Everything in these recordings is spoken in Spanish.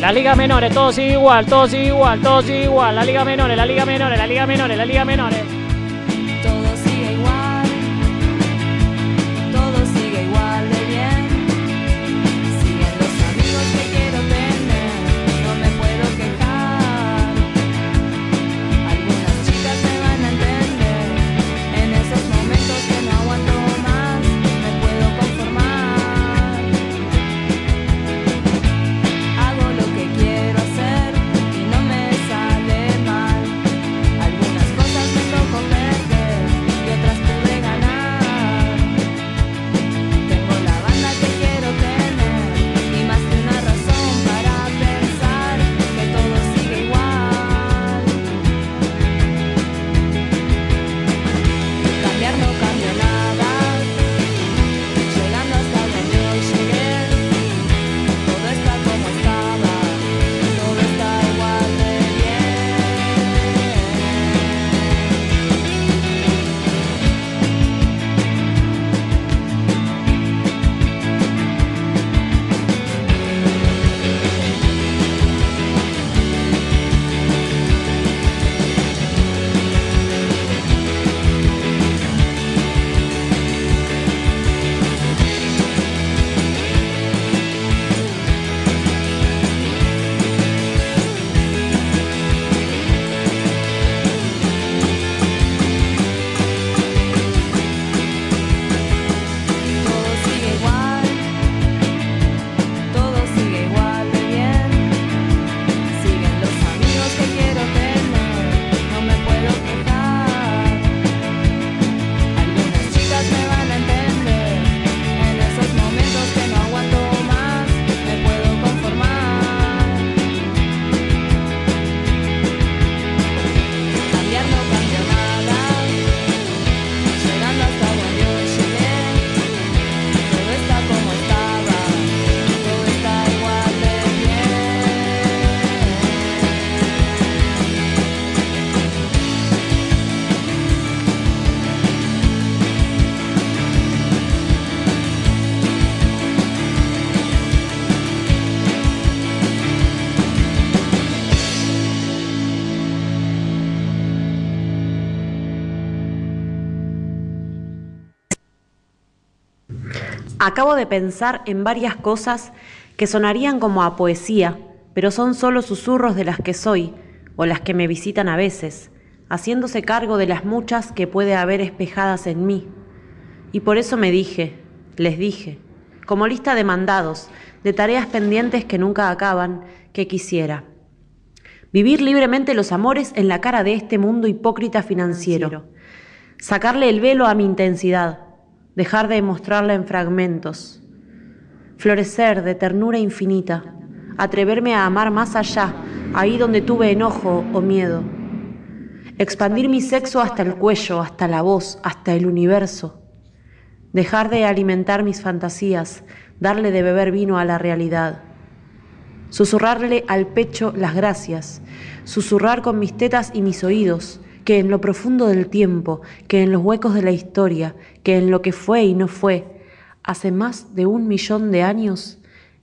La liga menores, todos igual, todos igual, todos igual. La liga menores, la liga menores, la liga menores, la liga menores. Acabo de pensar en varias cosas que sonarían como a poesía, pero son solo susurros de las que soy o las que me visitan a veces, haciéndose cargo de las muchas que puede haber espejadas en mí. Y por eso me dije, les dije, como lista de mandados, de tareas pendientes que nunca acaban, que quisiera. Vivir libremente los amores en la cara de este mundo hipócrita financiero. Sacarle el velo a mi intensidad dejar de mostrarla en fragmentos, florecer de ternura infinita, atreverme a amar más allá, ahí donde tuve enojo o miedo, expandir mi sexo hasta el cuello, hasta la voz, hasta el universo, dejar de alimentar mis fantasías, darle de beber vino a la realidad, susurrarle al pecho las gracias, susurrar con mis tetas y mis oídos, que en lo profundo del tiempo, que en los huecos de la historia, que en lo que fue y no fue, hace más de un millón de años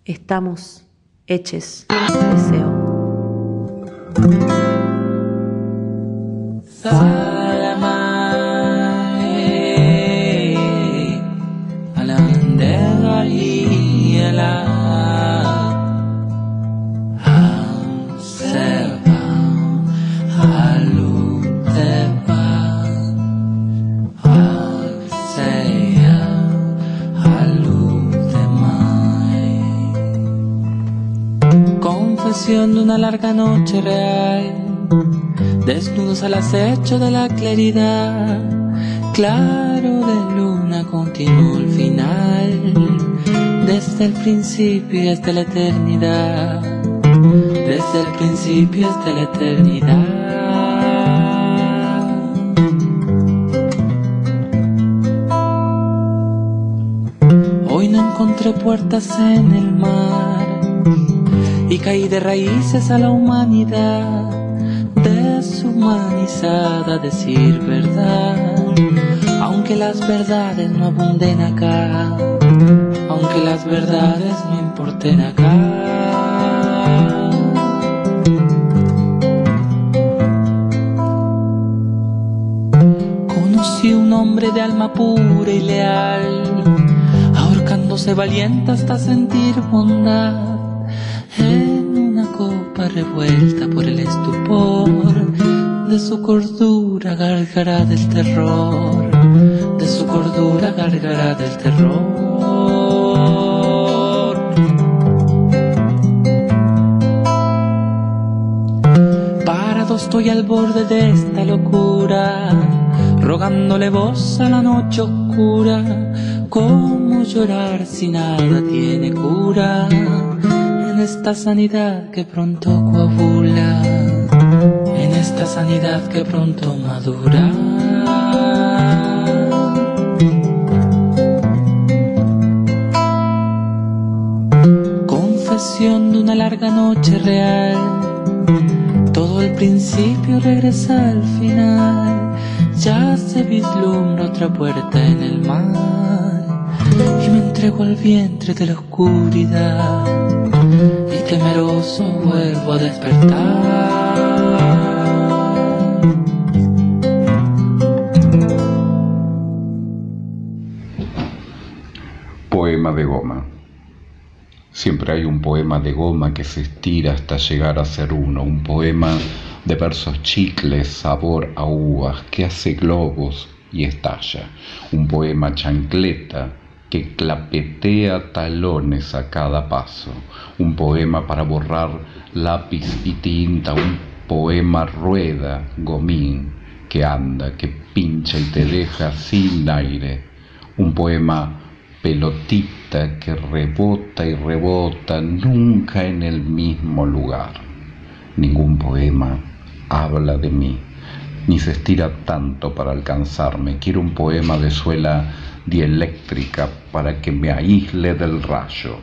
estamos heches deseo. Larga noche real, desnudos al acecho de la claridad, claro de luna continuo el final, desde el principio hasta la eternidad, desde el principio hasta la eternidad. Hoy no encontré puertas en el mar y caí de raíces a la humanidad, deshumanizada a decir verdad, aunque las verdades no abunden acá, aunque las verdades no importen acá. Conocí un hombre de alma pura y leal, ahorcándose valiente hasta sentir bondad en una copa revuelta por el estupor de su cordura gargará del terror, de su cordura gargará del terror. estoy al borde de esta locura, rogándole voz a la noche oscura, cómo llorar si nada tiene cura, esta sanidad que pronto coagula, en esta sanidad que pronto madura. Confesión de una larga noche real todo el principio regresa al final, ya se vislumbra otra puerta en el mar y me entrego al vientre de la oscuridad temeroso vuelvo a despertar. Poema de goma. Siempre hay un poema de goma que se estira hasta llegar a ser uno, un poema de versos chicles, sabor a uvas, que hace globos y estalla, un poema chancleta que clapetea talones a cada paso, un poema para borrar lápiz y tinta, un poema rueda, gomín, que anda, que pincha y te deja sin aire, un poema pelotita que rebota y rebota nunca en el mismo lugar. Ningún poema habla de mí, ni se estira tanto para alcanzarme. Quiero un poema de suela dieléctrica para que me aísle del rayo,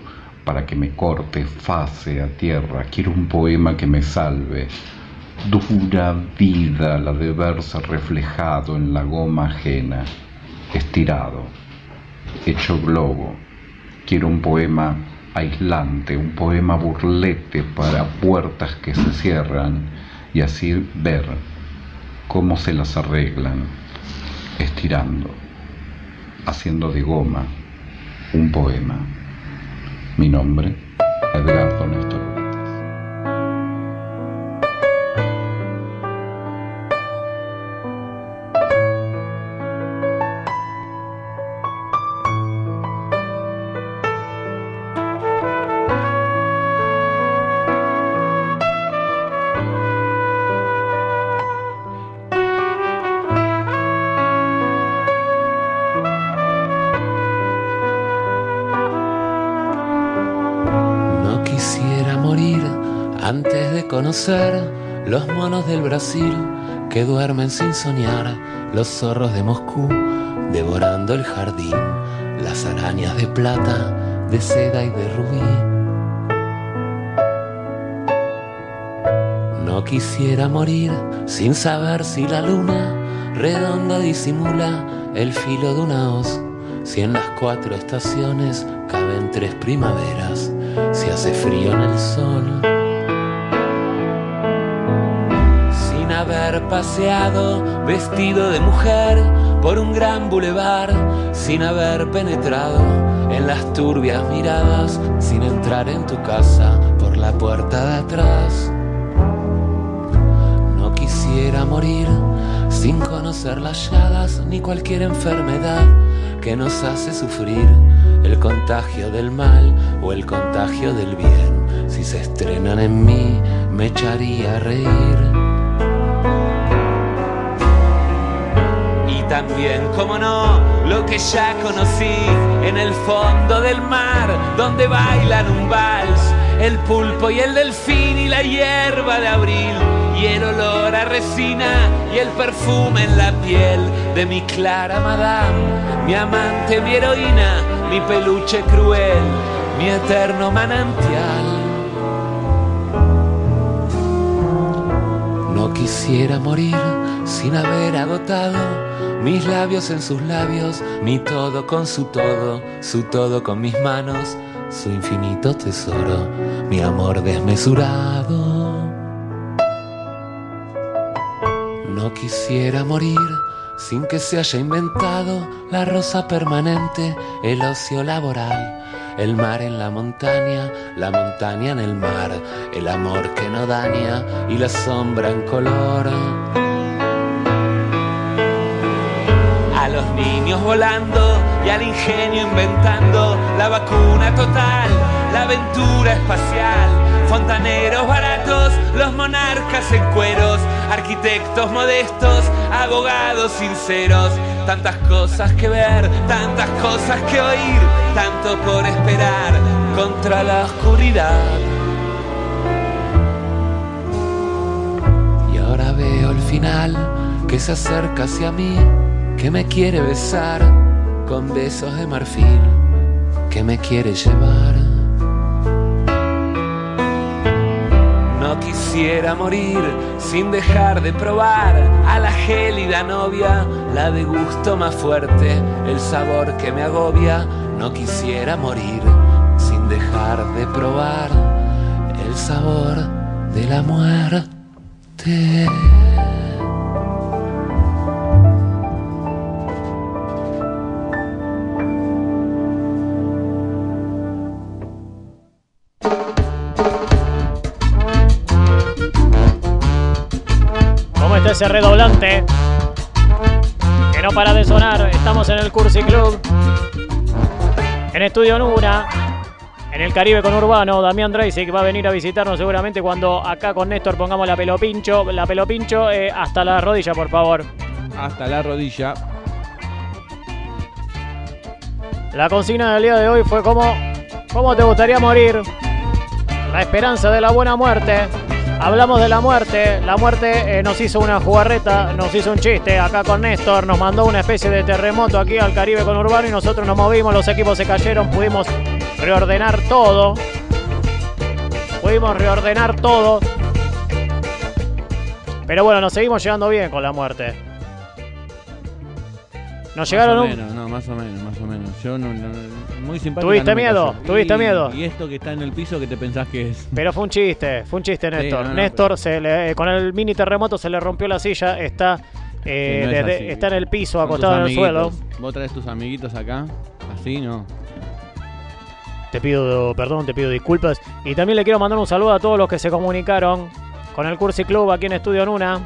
para que me corte fase a tierra. Quiero un poema que me salve. Dura vida la de verse reflejado en la goma ajena, estirado hecho globo. Quiero un poema aislante, un poema burlete para puertas que se cierran y así ver cómo se las arreglan, estirando, haciendo de goma un poema. Mi nombre, Edgardo Néstor. Los monos del Brasil que duermen sin soñar, los zorros de Moscú devorando el jardín, las arañas de plata, de seda y de rubí. No quisiera morir sin saber si la luna redonda disimula el filo de una hoz, si en las cuatro estaciones caben tres primaveras, si hace frío en el sol paseado vestido de mujer por un gran bulevar, sin haber penetrado en las turbias miradas, sin entrar en tu casa por la puerta de atrás. No quisiera morir sin conocer las llagas ni cualquier enfermedad que nos hace sufrir el contagio del mal o el contagio del bien. Si se estrenan en mí, me echaría a reír. También, como no, lo que ya conocí en el fondo del mar, donde bailan un vals, el pulpo y el delfín y la hierba de abril, y el olor a resina y el perfume en la piel de mi clara madame, mi amante, mi heroína, mi peluche cruel, mi eterno manantial. No quisiera morir sin haber agotado mis labios en sus labios, mi todo con su todo, su todo con mis manos, su infinito tesoro, mi amor desmesurado. No quisiera morir sin que se haya inventado la rosa permanente, el ocio laboral. El mar en la montaña, la montaña en el mar, el amor que no daña y la sombra en color. Niños volando y al ingenio inventando la vacuna total, la aventura espacial, fontaneros baratos, los monarcas en cueros, arquitectos modestos, abogados sinceros, tantas cosas que ver, tantas cosas que oír, tanto por esperar contra la oscuridad. Y ahora veo el final que se acerca hacia mí, que me quiere besar con besos de marfil, que me quiere llevar. No quisiera morir sin dejar de probar a la gélida novia, la de gusto más fuerte, el sabor que me agobia. No quisiera morir sin dejar de probar el sabor de la muerte. Ese redoblante? Que no para de sonar. Estamos en el Cursi Club. En Estudio Nuna. En el Caribe con Urbano. Damián que va a venir a visitarnos seguramente cuando acá con Néstor pongamos la pelo pincho. La pelo pincho eh, hasta la rodilla, por favor. Hasta la rodilla. La consigna del día de hoy fue cómo, cómo te gustaría morir. La esperanza de la buena muerte. Hablamos de la muerte. La muerte eh, nos hizo una jugarreta, nos hizo un chiste acá con Néstor. Nos mandó una especie de terremoto aquí al Caribe con Urbano y nosotros nos movimos. Los equipos se cayeron. Pudimos reordenar todo. Pudimos reordenar todo. Pero bueno, nos seguimos llevando bien con la muerte. Nos llegaron más o un- menos, no, más o menos, más o menos. Yo no, muy simpática. ¿Tuviste miedo? ¿Tuviste Y- miedo? Y esto que está en el piso que te pensás que es. Pero fue un chiste, fue un chiste, Néstor. no, Néstor, pero- se le- eh, con el mini terremoto se le rompió la silla, está, eh, Que no es desde- así. está en el piso, acostado en el suelo. Vos traes tus amiguitos acá, así, ¿no? Te pido perdón, te pido disculpas. Y también le quiero mandar un saludo a todos los que se comunicaron con el Cursi Club aquí en Estudio Nuna.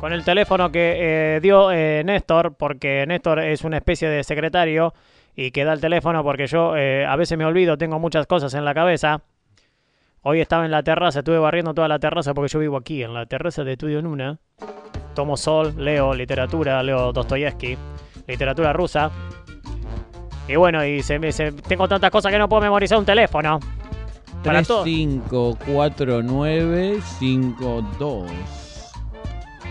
Con el teléfono que eh, dio eh, Néstor, porque Néstor es una especie de secretario y que da el teléfono porque yo eh, a veces me olvido, tengo muchas cosas en la cabeza. Hoy estaba en la terraza, estuve barriendo toda la terraza porque yo vivo aquí, en la terraza de Estudio Nuna. Tomo sol, leo literatura, leo Dostoyevsky, literatura rusa. Y bueno, y se me, se- tengo tantas cosas que no puedo memorizar un teléfono. Para todo. 354952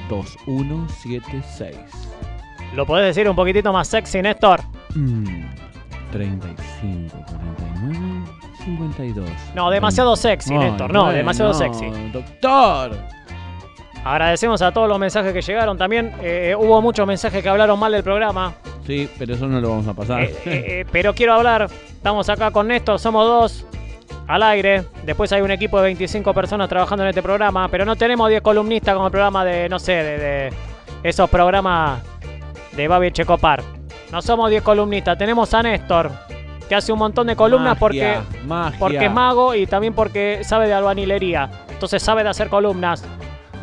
2176. ¿Lo podés decir un poquitito más sexy, Néstor? Mm, 35 49 52. No, demasiado sexy, Néstor. No, demasiado sexy. Doctor. Agradecemos a todos los mensajes que llegaron. También eh, hubo muchos mensajes que hablaron mal del programa. Sí, pero eso no lo vamos a pasar. Eh, eh, eh, pero quiero hablar. Estamos acá con Néstor, somos dos. Al aire. Después hay un equipo de 25 personas trabajando en este programa. Pero no tenemos 10 columnistas como el programa de, no sé, de, de esos programas de Babi Checopar. No somos 10 columnistas. Tenemos a Néstor, que hace un montón de columnas porque, Magia, porque es mago y también porque sabe de albanilería. Entonces sabe de hacer columnas.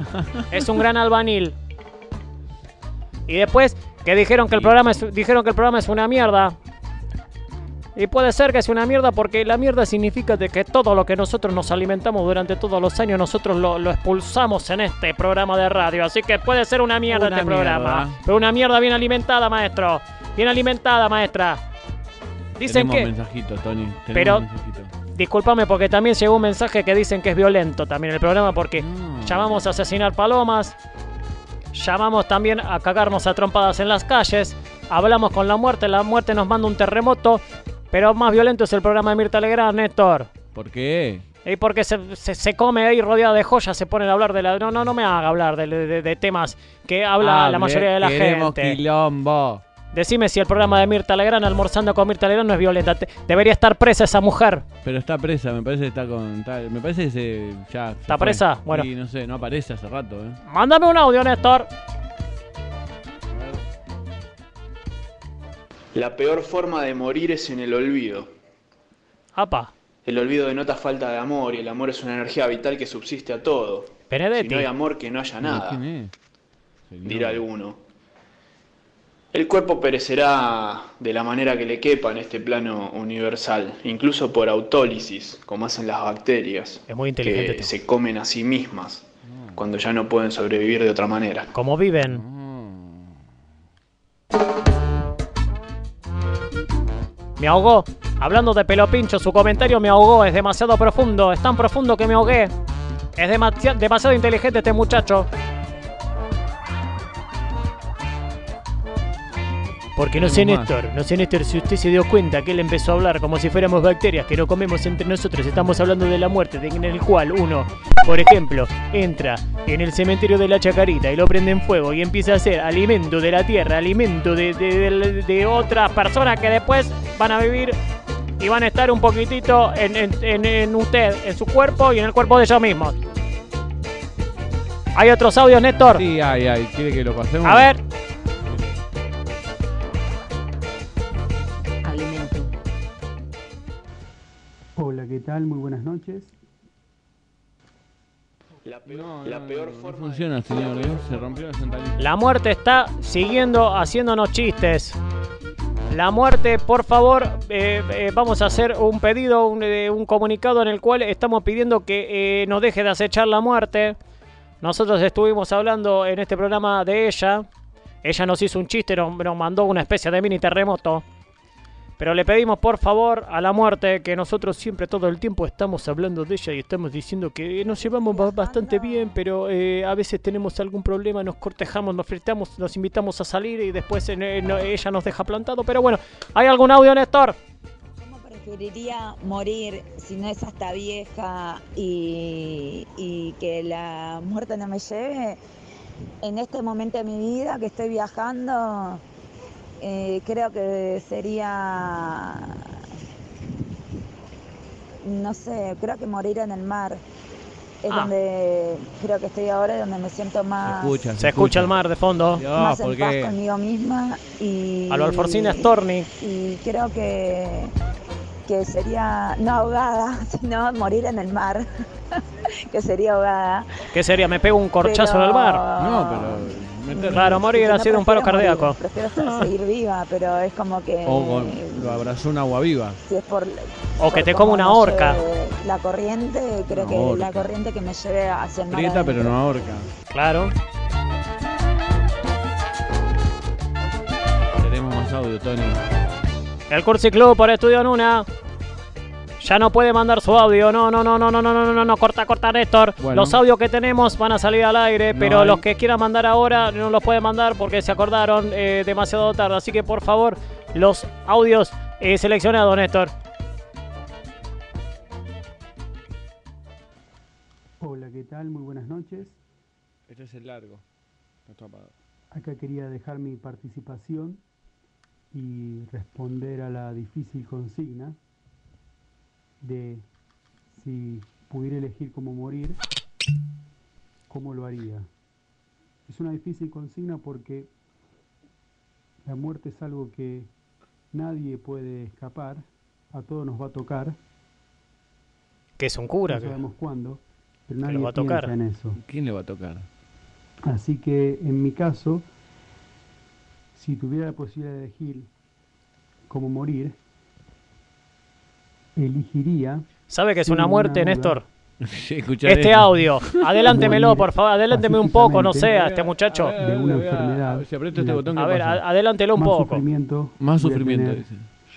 es un gran albanil. Y después que dijeron que el programa es, dijeron que el programa es una mierda. Y puede ser que sea una mierda porque la mierda significa de que todo lo que nosotros nos alimentamos durante todos los años nosotros lo, lo expulsamos en este programa de radio. Así que puede ser una mierda Una este programa. Pero una mierda bien alimentada, maestro. Bien alimentada, maestra. Dicen Tenemos que... mensajito, Tony. Tenemos Pero- mensajito. Discúlpame porque también llegó un mensaje que dicen que es violento también el programa porque No. llamamos a asesinar palomas, llamamos también a cagarnos a trompadas en las calles, hablamos con la muerte, la muerte nos manda un terremoto, pero más violento es el programa de Mirta Legrand, Néstor. ¿Por qué? Y porque se, se- se come ahí rodeada de joyas, se ponen a hablar de la... No, no, no me haga hablar de, de- de temas que habla la mayoría de la gente. quilombo. Decime si el programa de Mirta Legrand, almorzando con Mirta Legrand, no es violenta. Te- debería estar presa esa mujer. Pero está presa, me parece que está con. está- me parece que se, ya. se ¿Está fue. presa? Bueno. Y no sé, no aparece hace rato, ¿eh? Mándame un audio, Néstor. La peor forma de morir es en el olvido. Apa, El olvido denota falta de amor y el amor es una energía vital que subsiste a todo. Benedetti. Si no hay amor, que no haya ¿Quién nada, dirá alguno. El cuerpo perecerá de la manera que le quepa en este plano universal, incluso por autólisis, como hacen las bacterias, Es muy inteligente que tú. se comen a sí mismas cuando ya no pueden sobrevivir de otra manera. como viven. Me ahogó. Hablando de pelo pincho, su comentario me ahogó. Es demasiado profundo. Es tan profundo que me ahogué. Es demasi- demasiado inteligente este muchacho. Porque no sé. Néstor, no sé, Néstor, si usted se dio cuenta que él empezó a hablar como si fuéramos bacterias que no comemos entre nosotros. Estamos hablando de la muerte, de- en el cual uno, por ejemplo, entra en el cementerio de la Chacarita y lo prende en fuego y empieza a ser alimento de la tierra, alimento de, de, de- de otras personas que después van a vivir y van a estar un poquitito en, en- en- en usted, en su cuerpo y en el cuerpo de ellos mismos. ¿Hay otros audios, Néstor? Sí, ay, ay, ¿quiere que lo pasemos? A ver. ¿Qué tal? Muy buenas noches. La peor, No, la no, peor no, no forma de- funciona, señor. ¿eh? Se rompió la centralita. La muerte está siguiendo haciéndonos chistes. La muerte, por favor, eh, eh, vamos a hacer un pedido, un, eh, un comunicado en el cual estamos pidiendo que eh, nos deje de acechar la muerte. Nosotros estuvimos hablando en este programa de ella. Ella nos hizo un chiste, nos, nos mandó una especie de mini terremoto. Pero le pedimos por favor a la muerte que nosotros siempre todo el tiempo estamos hablando de ella y estamos diciendo que nos llevamos ba- bastante bien, pero eh, a veces tenemos algún problema, nos cortejamos, nos fritamos, nos invitamos a salir y después eh, no- ella nos deja plantado. Pero bueno, ¿hay algún audio, Néstor? ¿Cómo preferiría morir si no es hasta vieja y que la muerte no me lleve? En este momento de mi vida que estoy viajando, eh, creo que sería, no sé, creo que morir en el mar. Es Ah. donde creo que estoy ahora, y donde me siento Se más, escucha, Se escucha el mar de fondo. Dios, más en ¿por paz conmigo misma. Y, A lo Alforcina Storni. y creo que, que sería no ahogada, sino morir en el mar, que sería ahogada. ¿Qué sería? ¿Me pego un corchazo en el mar? No, pero. Claro, morir No ha sido un paro morir, cardíaco. Prefiero estar- seguir viva, pero es como que O con- lo abrazó un agua viva. si es por O que por te come una me orca. lleve La corriente, creo Una que orca. la corriente que me lleve hacia el mar. Prieta, pero no ahorca. Claro. Tenemos más audio, Tony. El Cursi Club por Estudio Nuna. Ya no puede mandar su audio. No, no, no, no, no, no, no, no, no. Corta, corta, Néstor. Bueno. Los audios que tenemos van a salir al aire, No pero hay. los que quieran mandar ahora no los pueden mandar porque se acordaron eh, demasiado tarde. Así que por favor, los audios eh, seleccionados, Néstor. Hola, ¿qué tal? Muy buenas noches. Este es el largo. Acá quería dejar mi participación y responder a la difícil consigna de si pudiera elegir cómo morir, ¿cómo lo haría? Es una difícil consigna porque la muerte es algo que nadie puede escapar, a todos nos va a tocar, Que es un cura. no que- sabemos cuándo, pero nadie va a tocar. piensa en eso. ¿Quién le va a tocar? Así que en mi caso, si tuviera la posibilidad de elegir cómo morir, elegiría. ¿Sabe que es una muerte, una Néstor? este audio, adelántemelo, por favor, adelánteme un poco, no sea este muchacho. De una enfermedad. A ver, adelántelo un poco. Más sufrimiento. Más sufrimiento.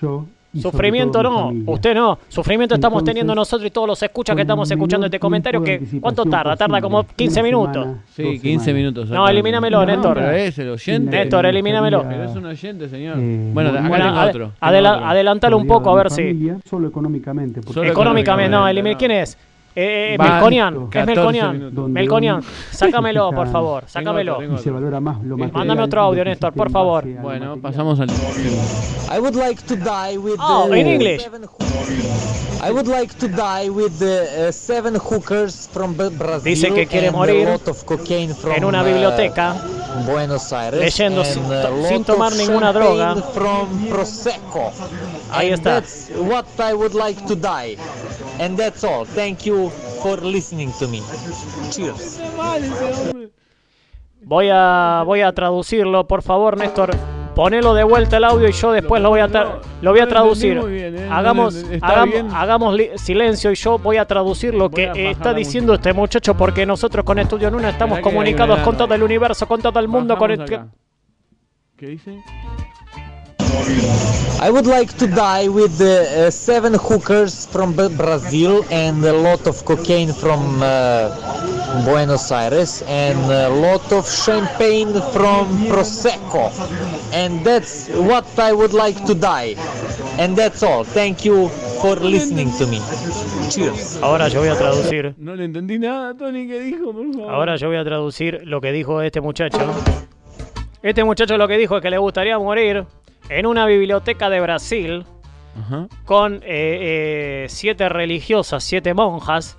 Yo Sufrimiento no, usted no. Sufrimiento estamos teniendo nosotros y todos los escuchas que estamos escuchando este comentario. que ¿Cuánto tarda? Tarda como posible, 15 una minutos. semana, Sí, dos 15 semanas. minutos. No, elimínamelo, No, Néstor. pero es el oyente. Néstor, elimínamelo. Pero es un oyente, señor. Eh, bueno, acá bueno, tengo otro. adela- otro. adelántalo un poco, a ver si. Solo económicamente. Económicamente, no, económicamente, elimine. no. ¿Quién es? Eh, eh, Melconian. ¿Qué es 14 Melconian? Melconian, sácamelo, por favor, Tengo sácamelo. otro, tengo y se valora más lo material. Mándame otro audio, Néstor, por favor. Bueno, pasamos al. I would like to die with Oh, the in English. I would like to die with the uh, seven hookers from Bra- Brazil Dice que quiere morir from, En una uh, biblioteca. Buenos Aires. Leyendo sin- sin tomar ninguna droga. From Prosecco. Ahí and está. That's what I would like to die. And that's all. Thank you for listening to me. Cheers. Voy a, voy a traducirlo, por favor, Néstor. Ponelo de vuelta el audio y yo después lo voy a, tra- lo voy a no lo traducir. ¿eh? Hagamos, silencio y yo voy a traducir lo que está diciendo este muchacho porque nosotros con Estudio Nuna estamos comunicados con todo el universo, con todo el mundo, con. ¿Qué dice? I would like to die with uh, uh, seven hookers from Brazil and a lot of cocaine from uh, Buenos Aires and a lot of champagne from Prosecco. And that's what I would like to die. And that's all. Thank you for listening to me. Cheers. Ahora yo voy a traducir. No le entendí nada, Tony, ¿qué dijo, por favor? Ahora yo voy a traducir lo que dijo este muchacho. Este muchacho lo que dijo es que le gustaría morir en una biblioteca de Brasil Ajá. con eh, eh, siete religiosas, siete monjas,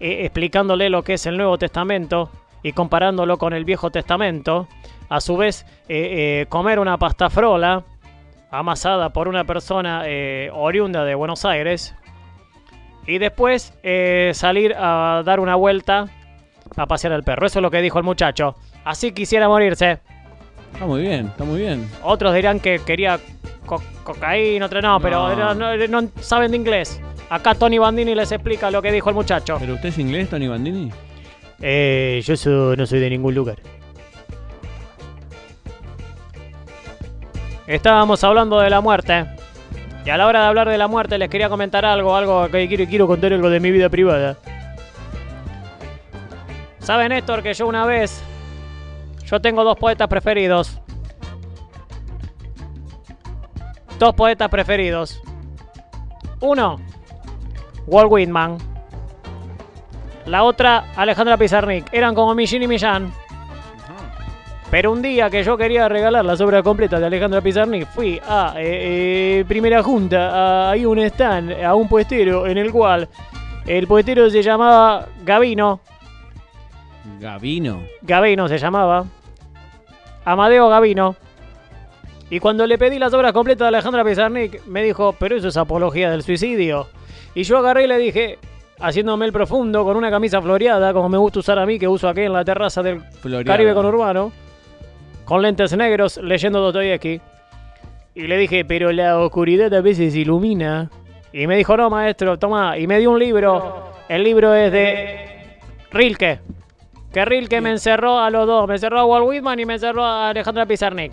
eh, explicándole lo que es el Nuevo Testamento y comparándolo con el Viejo Testamento. A su vez, comer una pasta frola amasada por una persona oriunda de Buenos Aires. Y después salir a dar una vuelta a pasear al perro. Eso es lo que dijo el muchacho. Así quisiera morirse. Está muy bien, está muy bien. Otros dirán que quería co- cocaína, otros no, pero No. no, no- no saben de inglés. Acá Tony Bandini les explica lo que dijo el muchacho. ¿Pero usted es inglés, Tony Bandini? Eh, yo so- no soy de ningún lugar. Estábamos hablando de la muerte. Y a la hora de hablar de la muerte les quería comentar algo, algo que quiero, quiero contar algo de mi vida privada. ¿Sabe Néstor que yo una vez... Yo tengo dos poetas preferidos. Dos poetas preferidos. Uno, Walt Whitman. La otra, Alejandra Pizarnik. Eran como Millín y Millán. Pero un día que yo quería regalar las obras completas de Alejandra Pizarnik, fui a eh, eh, Primera Junta, a, un stand, a un puestero en el cual el puestero se llamaba Gavino. Gavino. Gavino se llamaba. Amadeo Gavino. Y cuando le pedí las obras completas de Alejandra Pizarnik, me dijo, pero eso es apología del suicidio. Y yo agarré y le dije, haciéndome el profundo, con una camisa floreada, como me gusta usar a mí, que uso aquí en la terraza del Floreada. Caribe conurbano, con lentes negros, leyendo Dostoyevsky. Y le dije, pero la oscuridad a veces ilumina. Y me dijo, no, maestro, toma. Y me dio un libro. El libro es de Rilke. Que Rilke me encerró a los dos. Me encerró a Walt Whitman y me encerró a Alejandra Pizarnik.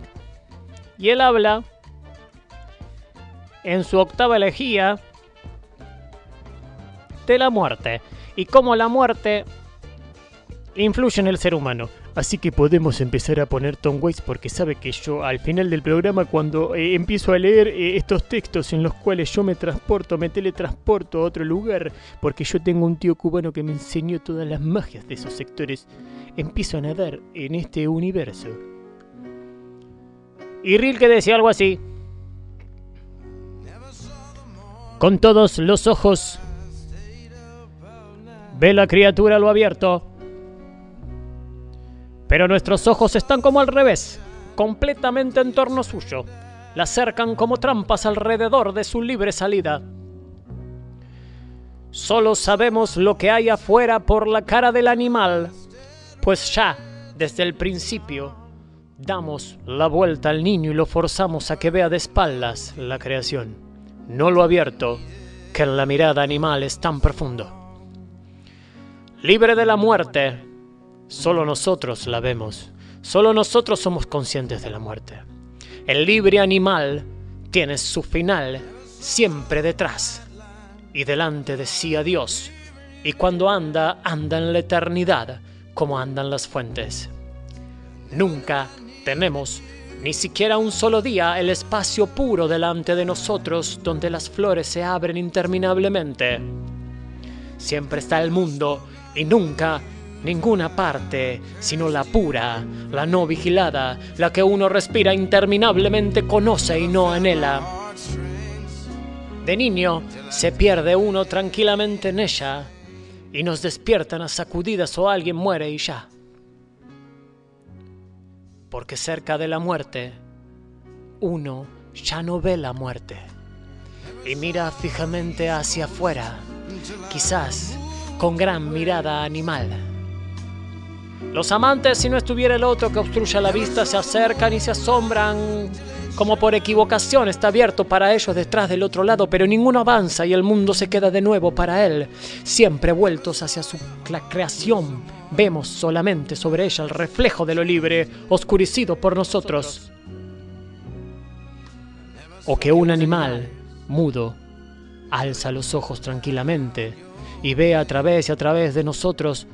Y él habla en su octava elegía de la muerte. Y cómo la muerte influye en el ser humano. Así que podemos empezar a poner Tom Waits porque sabe que yo al final del programa cuando eh, empiezo a leer eh, estos textos en los cuales yo me transporto, me teletransporto a otro lugar, porque yo tengo un tío cubano que me enseñó todas las magias de esos sectores, empiezo a nadar en este universo. Y Rilke decía algo así. Con todos los ojos ve la criatura a lo abierto. Pero nuestros ojos están como al revés, completamente en torno suyo. La cercan como trampas alrededor de su libre salida. Solo sabemos lo que hay afuera por la cara del animal, pues ya, desde el principio, damos la vuelta al niño y lo forzamos a que vea de espaldas la creación, no lo abierto, que en la mirada animal es tan profundo. Libre de la muerte, Solo nosotros la vemos. Solo nosotros somos conscientes de la muerte. El libre animal tiene su final siempre detrás y delante de sí a Dios. Y cuando anda, anda en la eternidad como andan las fuentes. Nunca tenemos ni siquiera un solo día el espacio puro delante de nosotros donde las flores se abren interminablemente. Siempre está el mundo y nunca ninguna parte, sino la pura, la no vigilada, la que uno respira interminablemente, conoce y no anhela. De niño se pierde uno tranquilamente en ella y nos despiertan a sacudidas o alguien muere y ya. porque cerca de la muerte uno ya no ve la muerte y mira fijamente hacia afuera, quizás con gran mirada animal. Los amantes, si no estuviera el otro que obstruya la vista, se acercan y se asombran. Como por equivocación está abierto para ellos detrás del otro lado, pero ninguno avanza y el mundo se queda de nuevo para él. Siempre vueltos hacia su creación, vemos solamente sobre ella el reflejo de lo libre, oscurecido por nosotros. O que un animal, mudo, alza los ojos tranquilamente y ve a través y a través de nosotros.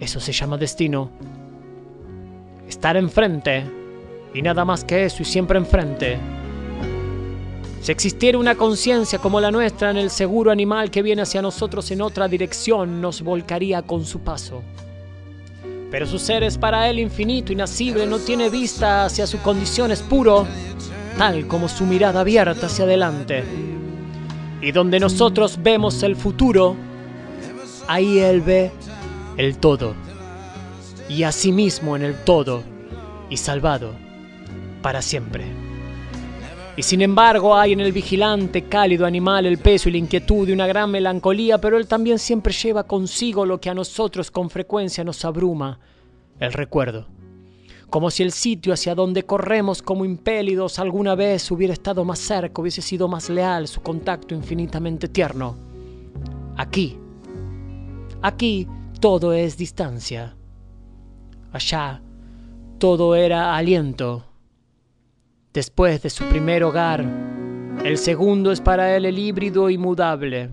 Eso se llama destino. Estar enfrente y nada más que eso y siempre enfrente. Si existiera una conciencia como la nuestra en el seguro animal que viene hacia nosotros en otra dirección, nos volcaría con su paso. Pero su ser es para él infinito, inacible, no tiene vista hacia su condición, es puro, tal como su mirada abierta hacia adelante. Y donde nosotros vemos el futuro, ahí él ve el todo. Y asimismo en el todo, y salvado para siempre. Y sin embargo hay en el vigilante cálido animal el peso y la inquietud de una gran melancolía, pero él también siempre lleva consigo lo que a nosotros con frecuencia nos abruma, el recuerdo. Como si el sitio hacia donde corremos como impélidos alguna vez hubiera estado más cerca, hubiese sido más leal su contacto infinitamente tierno. Aquí, aquí todo es distancia. Allá todo era aliento después de su primer hogar. El segundo es para él el híbrido inmudable.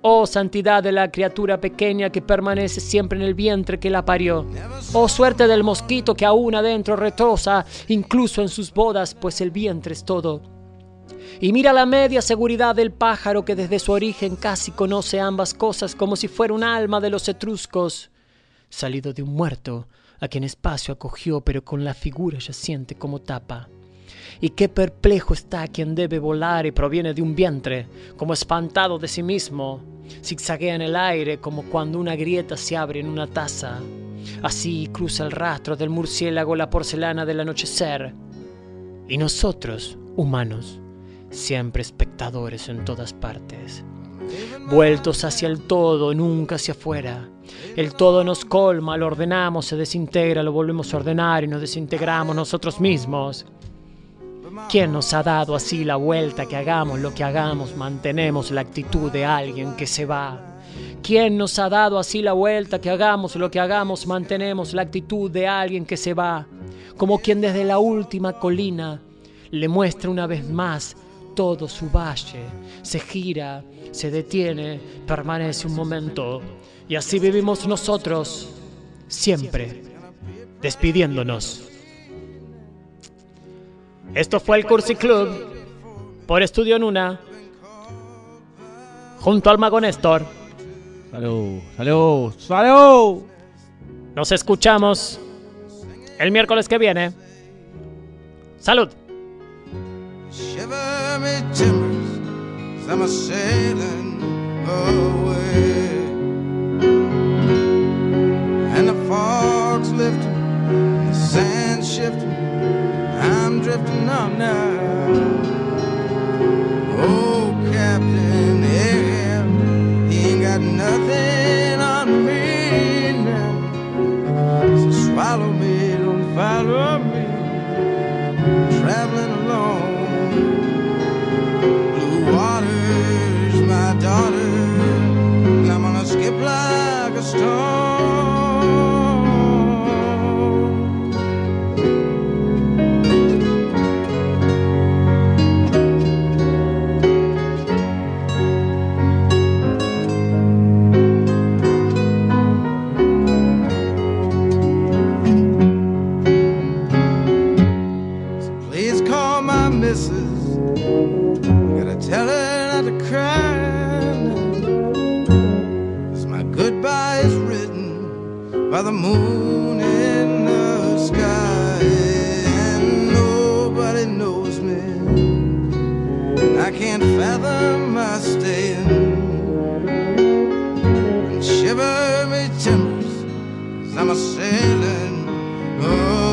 Oh santidad de la criatura pequeña que permanece siempre en el vientre que la parió. Oh suerte del mosquito que aún adentro retrosa, incluso en sus bodas, pues el vientre es todo. Y mira la media seguridad del pájaro que desde su origen casi conoce ambas cosas como si fuera un alma de los etruscos, salido de un muerto, a quien espacio acogió pero con la figura yaciente como tapa y qué perplejo está quien debe volar y proviene de un vientre, como espantado de sí mismo, zigzaguea en el aire como cuando una grieta se abre en una taza. Así cruza el rastro del murciélago la porcelana del anochecer. Y nosotros, humanos, siempre espectadores en todas partes. Vueltos hacia el todo, nunca hacia afuera. El todo nos colma, lo ordenamos, se desintegra, lo volvemos a ordenar y nos desintegramos nosotros mismos. ¿Quién nos ha dado así la vuelta que hagamos lo que hagamos, mantenemos la actitud de alguien que se va? ¿Quién nos ha dado así la vuelta que hagamos lo que hagamos, mantenemos la actitud de alguien que se va? Como quien desde la última colina le muestra una vez más todo su valle, se gira, se detiene, permanece un momento, y así vivimos nosotros, siempre, despidiéndonos. Esto fue el Cursi Club por Estudio Nuna junto al Mago Néstor. Salud, salud, salud. Nos escuchamos el miércoles que viene. Salud. Shiver me timbers, I'm a sailing away. And the fog's lifting, the sand's shifting, I'm drifting on now. Oh, Captain by the moon in the sky. And nobody knows me. I can't fathom my staying. And shiver me timbers. 'cause I'm a sailing away.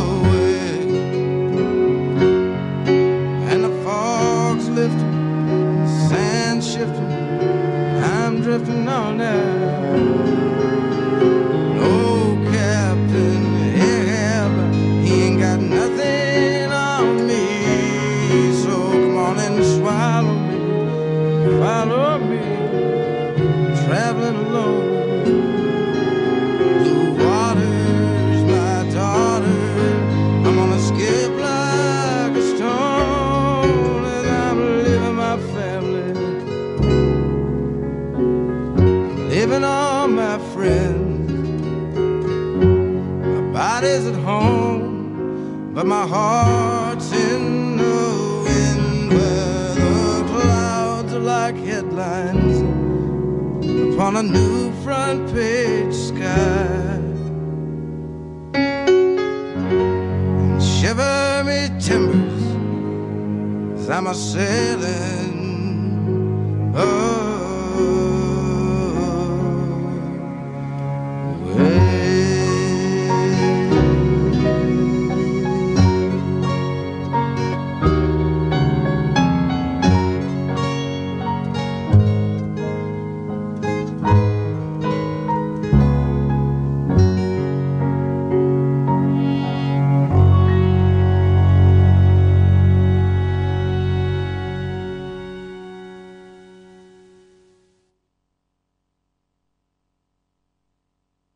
Body's at home, but my heart's in the wind where the clouds are like headlines upon a new front page sky. And shiver me timbers as I'm a sailing. Oh,